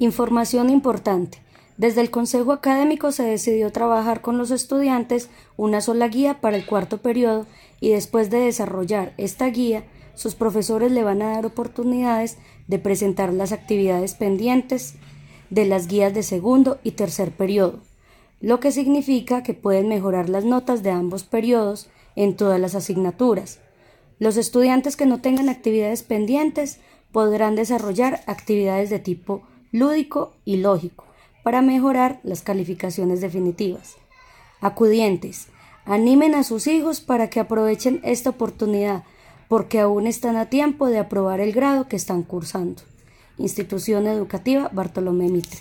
Información importante. Desde el Consejo Académico se decidió trabajar con los estudiantes una sola guía para el cuarto periodo y después de desarrollar esta guía, sus profesores le van a dar oportunidades de presentar las actividades pendientes de las guías de segundo y tercer periodo, lo que significa que pueden mejorar las notas de ambos periodos en todas las asignaturas. Los estudiantes que no tengan actividades pendientes podrán desarrollar actividades de tipo lúdico y lógico para mejorar las calificaciones definitivas. Acudientes, animen a sus hijos para que aprovechen esta oportunidad porque aún están a tiempo de aprobar el grado que están cursando. Institución Educativa Bartolomé Mitre.